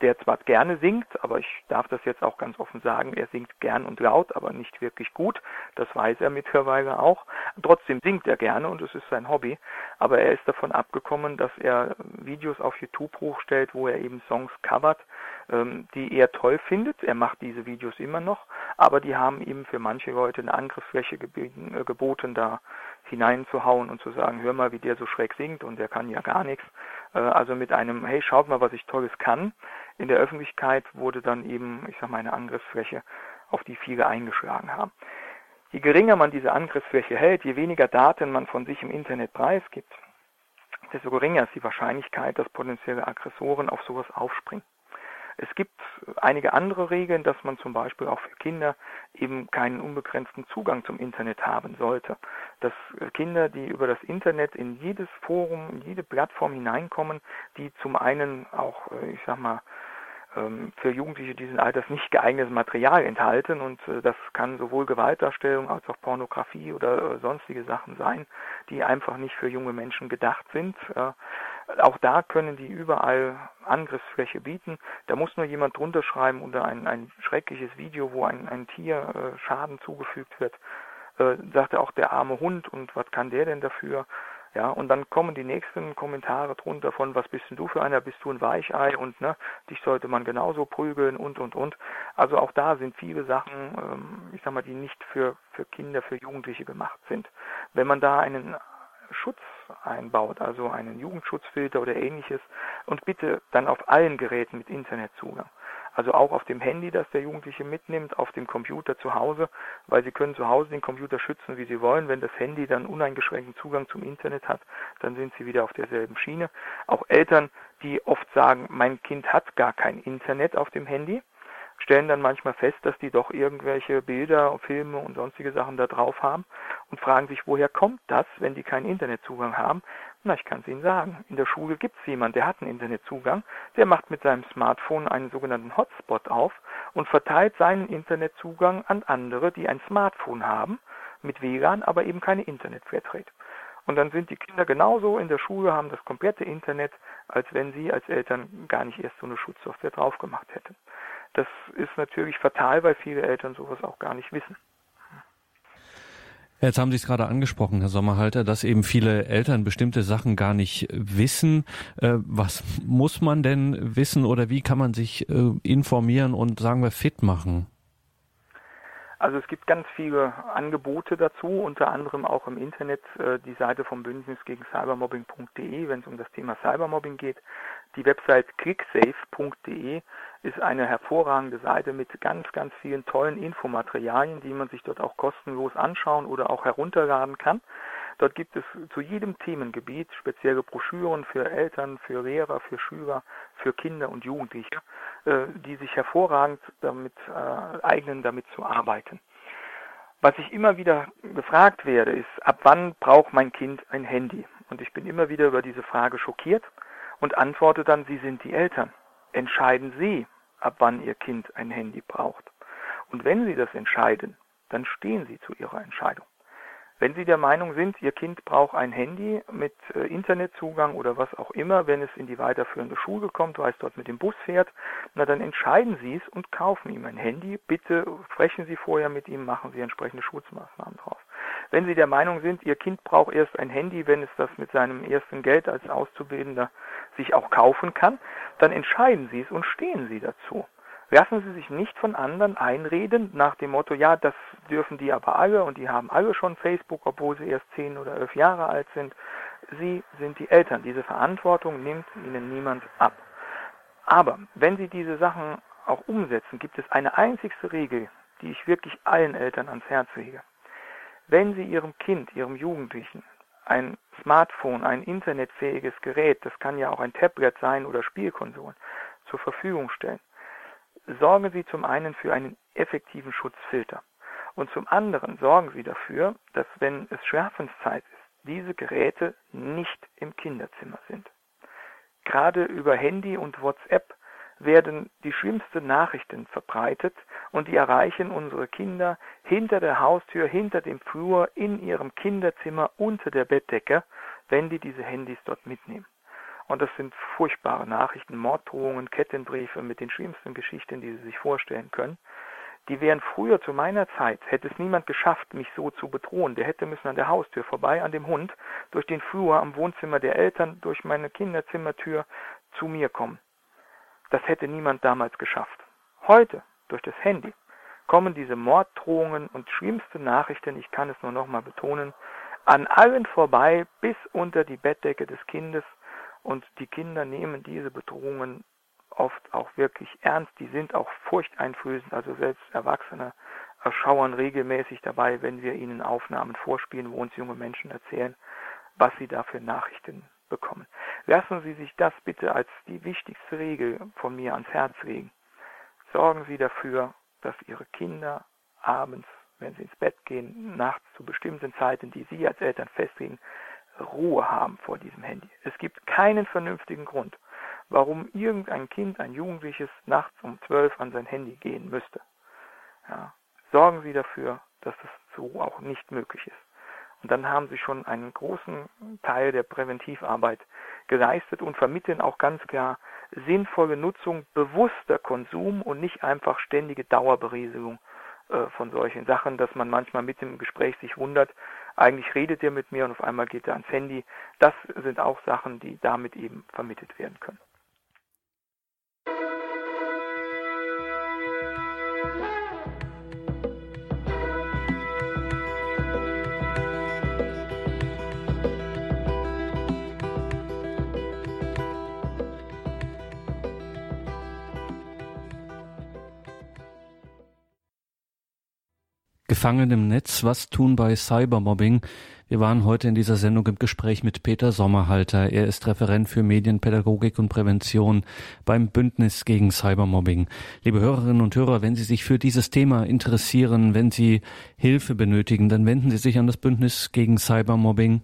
der zwar gerne singt, aber ich darf das jetzt auch ganz offen sagen, er singt gern und laut, aber nicht wirklich gut, das weiß er mittlerweile auch. Trotzdem singt er gerne und es ist sein Hobby, aber er ist davon abgekommen, dass er Videos auf YouTube hochstellt, wo er eben Songs covert, ähm, die er toll findet. Er macht diese Videos immer noch, aber die haben ihm für manche Leute eine Angriffsfläche äh, geboten, da hineinzuhauen und zu sagen, hör mal, wie der so schräg singt und der kann ja gar nichts. Äh, also mit einem, hey, schaut mal, was ich Tolles kann. In der Öffentlichkeit wurde dann eben, ich sag mal, eine Angriffsfläche, auf die viele eingeschlagen haben. Je geringer man diese Angriffsfläche hält, je weniger Daten man von sich im Internet preisgibt, desto geringer ist die Wahrscheinlichkeit, dass potenzielle Aggressoren auf sowas aufspringen. Es gibt einige andere Regeln, dass man zum Beispiel auch für Kinder eben keinen unbegrenzten Zugang zum Internet haben sollte. Dass Kinder, die über das Internet in jedes Forum, in jede Plattform hineinkommen, die zum einen auch, äh, ich sag mal, ähm, für Jugendliche dieses Alters nicht geeignetes Material enthalten und äh, das kann sowohl Gewaltdarstellung als auch Pornografie oder äh, sonstige Sachen sein, die einfach nicht für junge Menschen gedacht sind. Auch da können die überall Angriffsfläche bieten. Da muss nur jemand drunter schreiben unter ein, ein schreckliches Video, wo ein, ein Tier äh, Schaden zugefügt wird. Äh, sagt er auch der arme Hund und was kann der denn dafür? Ja, und dann kommen die nächsten Kommentare drunter von, was bist denn du für einer, bist du ein Weichei und ne, dich sollte man genauso prügeln und und und. Also auch da sind viele Sachen, ähm, ich sag mal, die nicht für, für Kinder, für Jugendliche gemacht sind. Wenn man da einen Schutz einbaut, also einen Jugendschutzfilter oder ähnliches und bitte dann auf allen Geräten mit Internetzugang. Also auch auf dem Handy, das der Jugendliche mitnimmt, auf dem Computer zu Hause, weil sie können zu Hause den Computer schützen, wie sie wollen. Wenn das Handy dann uneingeschränkten Zugang zum Internet hat, dann sind sie wieder auf derselben Schiene. Auch Eltern, die oft sagen, mein Kind hat gar kein Internet auf dem Handy, stellen dann manchmal fest, dass die doch irgendwelche Bilder, Filme und sonstige Sachen da drauf haben und fragen sich, woher kommt das, wenn die keinen Internetzugang haben? Na, ich kann es Ihnen sagen. In der Schule gibt es jemanden, der hat einen Internetzugang, der macht mit seinem Smartphone einen sogenannten Hotspot auf und verteilt seinen Internetzugang an andere, die ein Smartphone haben, mit WLAN, aber eben keine Internetverträge. Und dann sind die Kinder genauso in der Schule, haben das komplette Internet, als wenn sie als Eltern gar nicht erst so eine Schutzsoftware drauf gemacht hätten. Das ist natürlich fatal, weil viele Eltern sowas auch gar nicht wissen. Jetzt haben Sie es gerade angesprochen, Herr Sommerhalter, dass eben viele Eltern bestimmte Sachen gar nicht wissen. Äh, was muss man denn wissen oder wie kann man sich äh, informieren und sagen wir fit machen? Also es gibt ganz viele Angebote dazu, unter anderem auch im Internet äh, die Seite vom Bündnis gegen Cybermobbing.de, wenn es um das Thema Cybermobbing geht. Die Website clicksafe.de ist eine hervorragende Seite mit ganz, ganz vielen tollen Infomaterialien, die man sich dort auch kostenlos anschauen oder auch herunterladen kann. Dort gibt es zu jedem Themengebiet spezielle Broschüren für Eltern, für Lehrer, für Schüler, für Kinder und Jugendliche, äh, die sich hervorragend damit äh, eignen, damit zu arbeiten. Was ich immer wieder gefragt werde, ist, ab wann braucht mein Kind ein Handy? Und ich bin immer wieder über diese Frage schockiert und antworte dann, Sie sind die Eltern. Entscheiden Sie, ab wann Ihr Kind ein Handy braucht. Und wenn Sie das entscheiden, dann stehen Sie zu Ihrer Entscheidung. Wenn Sie der Meinung sind, Ihr Kind braucht ein Handy mit äh, Internetzugang oder was auch immer, wenn es in die weiterführende Schule kommt, weil es dort mit dem Bus fährt, na dann entscheiden Sie es und kaufen ihm ein Handy. Bitte sprechen Sie vorher mit ihm, machen Sie entsprechende Schutzmaßnahmen drauf. Wenn Sie der Meinung sind, Ihr Kind braucht erst ein Handy, wenn es das mit seinem ersten Geld als Auszubildender sich auch kaufen kann, dann entscheiden Sie es und stehen Sie dazu. Lassen Sie sich nicht von anderen einreden nach dem Motto, ja, das dürfen die aber alle und die haben alle schon Facebook, obwohl sie erst zehn oder elf Jahre alt sind. Sie sind die Eltern. Diese Verantwortung nimmt Ihnen niemand ab. Aber wenn Sie diese Sachen auch umsetzen, gibt es eine einzigste Regel, die ich wirklich allen Eltern ans Herz lege. Wenn Sie Ihrem Kind, Ihrem Jugendlichen ein Smartphone, ein internetfähiges Gerät, das kann ja auch ein Tablet sein oder Spielkonsolen, zur Verfügung stellen, sorgen Sie zum einen für einen effektiven Schutzfilter und zum anderen sorgen Sie dafür, dass wenn es Schlafenszeit ist, diese Geräte nicht im Kinderzimmer sind. Gerade über Handy und WhatsApp werden die schlimmsten Nachrichten verbreitet und die erreichen unsere Kinder hinter der Haustür, hinter dem Flur, in ihrem Kinderzimmer, unter der Bettdecke, wenn die diese Handys dort mitnehmen. Und das sind furchtbare Nachrichten, Morddrohungen, Kettenbriefe mit den schlimmsten Geschichten, die Sie sich vorstellen können. Die wären früher zu meiner Zeit, hätte es niemand geschafft, mich so zu bedrohen. Der hätte müssen an der Haustür vorbei, an dem Hund, durch den Flur, am Wohnzimmer der Eltern, durch meine Kinderzimmertür zu mir kommen. Das hätte niemand damals geschafft. Heute, durch das Handy, kommen diese Morddrohungen und schlimmste Nachrichten, ich kann es nur nochmal betonen, an allen vorbei bis unter die Bettdecke des Kindes und die Kinder nehmen diese Bedrohungen oft auch wirklich ernst. Die sind auch furchteinflößend. Also selbst Erwachsene erschauern regelmäßig dabei, wenn wir ihnen Aufnahmen vorspielen, wo uns junge Menschen erzählen, was sie da für Nachrichten bekommen. Lassen Sie sich das bitte als die wichtigste Regel von mir ans Herz legen. Sorgen Sie dafür, dass Ihre Kinder abends, wenn sie ins Bett gehen, nachts zu bestimmten Zeiten, die Sie als Eltern festlegen, Ruhe haben vor diesem Handy. Es gibt keinen vernünftigen Grund, warum irgendein Kind, ein Jugendliches nachts um zwölf an sein Handy gehen müsste. Ja, sorgen Sie dafür, dass das so auch nicht möglich ist. Und dann haben Sie schon einen großen Teil der Präventivarbeit geleistet und vermitteln auch ganz klar sinnvolle Nutzung, bewusster Konsum und nicht einfach ständige Dauerberieselung äh, von solchen Sachen, dass man manchmal mit dem Gespräch sich wundert, eigentlich redet er mit mir und auf einmal geht er ans Handy. Das sind auch Sachen, die damit eben vermittelt werden können. Gefangen im Netz, was tun bei Cybermobbing? Wir waren heute in dieser Sendung im Gespräch mit Peter Sommerhalter. Er ist Referent für Medienpädagogik und Prävention beim Bündnis gegen Cybermobbing. Liebe Hörerinnen und Hörer, wenn Sie sich für dieses Thema interessieren, wenn Sie Hilfe benötigen, dann wenden Sie sich an das Bündnis gegen Cybermobbing.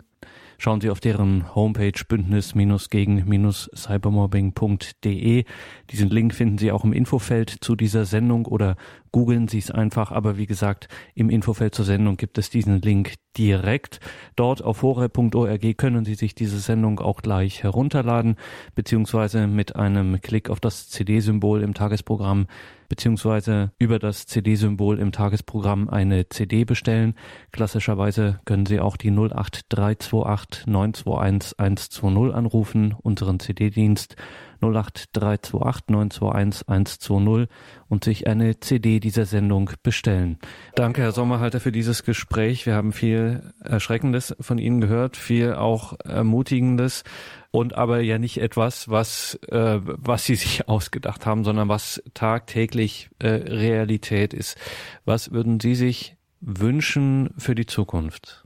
Schauen Sie auf deren Homepage bündnis-gegen-cybermobbing.de. Diesen Link finden Sie auch im Infofeld zu dieser Sendung oder googeln Sie es einfach. Aber wie gesagt, im Infofeld zur Sendung gibt es diesen Link direkt. Dort auf horeb.org können Sie sich diese Sendung auch gleich herunterladen, beziehungsweise mit einem Klick auf das CD-Symbol im Tagesprogramm beziehungsweise über das CD-Symbol im Tagesprogramm eine CD bestellen. Klassischerweise können Sie auch die 08328 921 120 anrufen, unseren CD-Dienst 08328 921 120 und sich eine CD dieser Sendung bestellen. Danke, Herr Sommerhalter, für dieses Gespräch. Wir haben viel Erschreckendes von Ihnen gehört, viel auch Ermutigendes und aber ja nicht etwas, was, äh, was sie sich ausgedacht haben, sondern was tagtäglich äh, Realität ist. Was würden Sie sich wünschen für die Zukunft?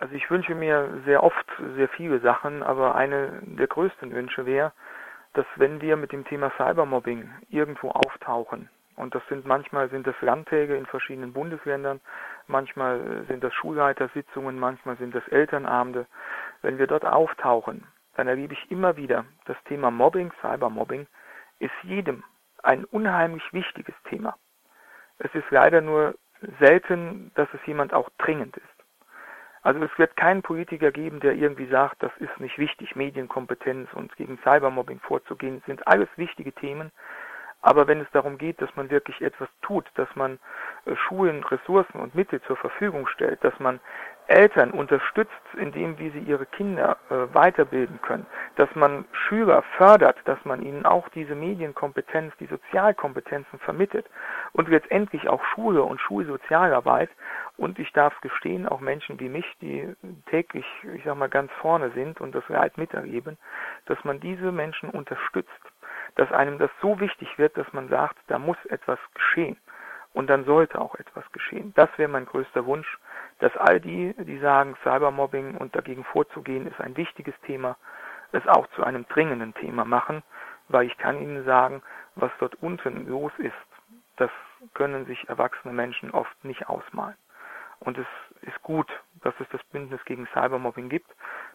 Also ich wünsche mir sehr oft sehr viele Sachen, aber eine der größten Wünsche wäre, dass wenn wir mit dem Thema Cybermobbing irgendwo auftauchen, und das sind manchmal sind das Landtäge in verschiedenen Bundesländern, manchmal sind das Schulleitersitzungen, manchmal sind das Elternabende. Wenn wir dort auftauchen, dann erlebe ich immer wieder, das Thema Mobbing, Cybermobbing, ist jedem ein unheimlich wichtiges Thema. Es ist leider nur selten, dass es jemand auch dringend ist. Also es wird keinen Politiker geben, der irgendwie sagt, das ist nicht wichtig, Medienkompetenz und gegen Cybermobbing vorzugehen, sind alles wichtige Themen. Aber wenn es darum geht, dass man wirklich etwas tut, dass man äh, Schulen Ressourcen und Mittel zur Verfügung stellt, dass man Eltern unterstützt, indem wie sie ihre Kinder äh, weiterbilden können, dass man Schüler fördert, dass man ihnen auch diese Medienkompetenz, die Sozialkompetenzen vermittelt und letztendlich auch Schule und Schulsozialarbeit. Und ich darf gestehen, auch Menschen wie mich, die täglich, ich sag mal, ganz vorne sind und das Leid miterleben, dass man diese Menschen unterstützt dass einem das so wichtig wird, dass man sagt, da muss etwas geschehen. Und dann sollte auch etwas geschehen. Das wäre mein größter Wunsch, dass all die, die sagen, Cybermobbing und dagegen vorzugehen, ist ein wichtiges Thema, es auch zu einem dringenden Thema machen, weil ich kann Ihnen sagen, was dort unten los ist, das können sich erwachsene Menschen oft nicht ausmalen. Und es ist gut, dass es das Bündnis gegen Cybermobbing gibt,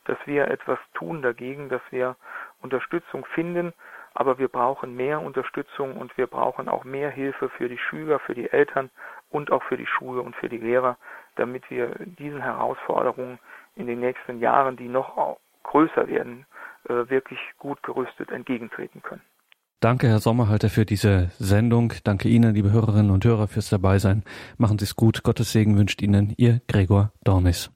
dass wir etwas tun dagegen, dass wir Unterstützung finden, aber wir brauchen mehr Unterstützung und wir brauchen auch mehr Hilfe für die Schüler, für die Eltern und auch für die Schule und für die Lehrer, damit wir diesen Herausforderungen in den nächsten Jahren, die noch größer werden, äh, wirklich gut gerüstet entgegentreten können. Danke, Herr Sommerhalter, für diese Sendung. Danke Ihnen, liebe Hörerinnen und Hörer, fürs Dabeisein. Machen Sie es gut. Gottes Segen wünscht Ihnen Ihr Gregor Dornis.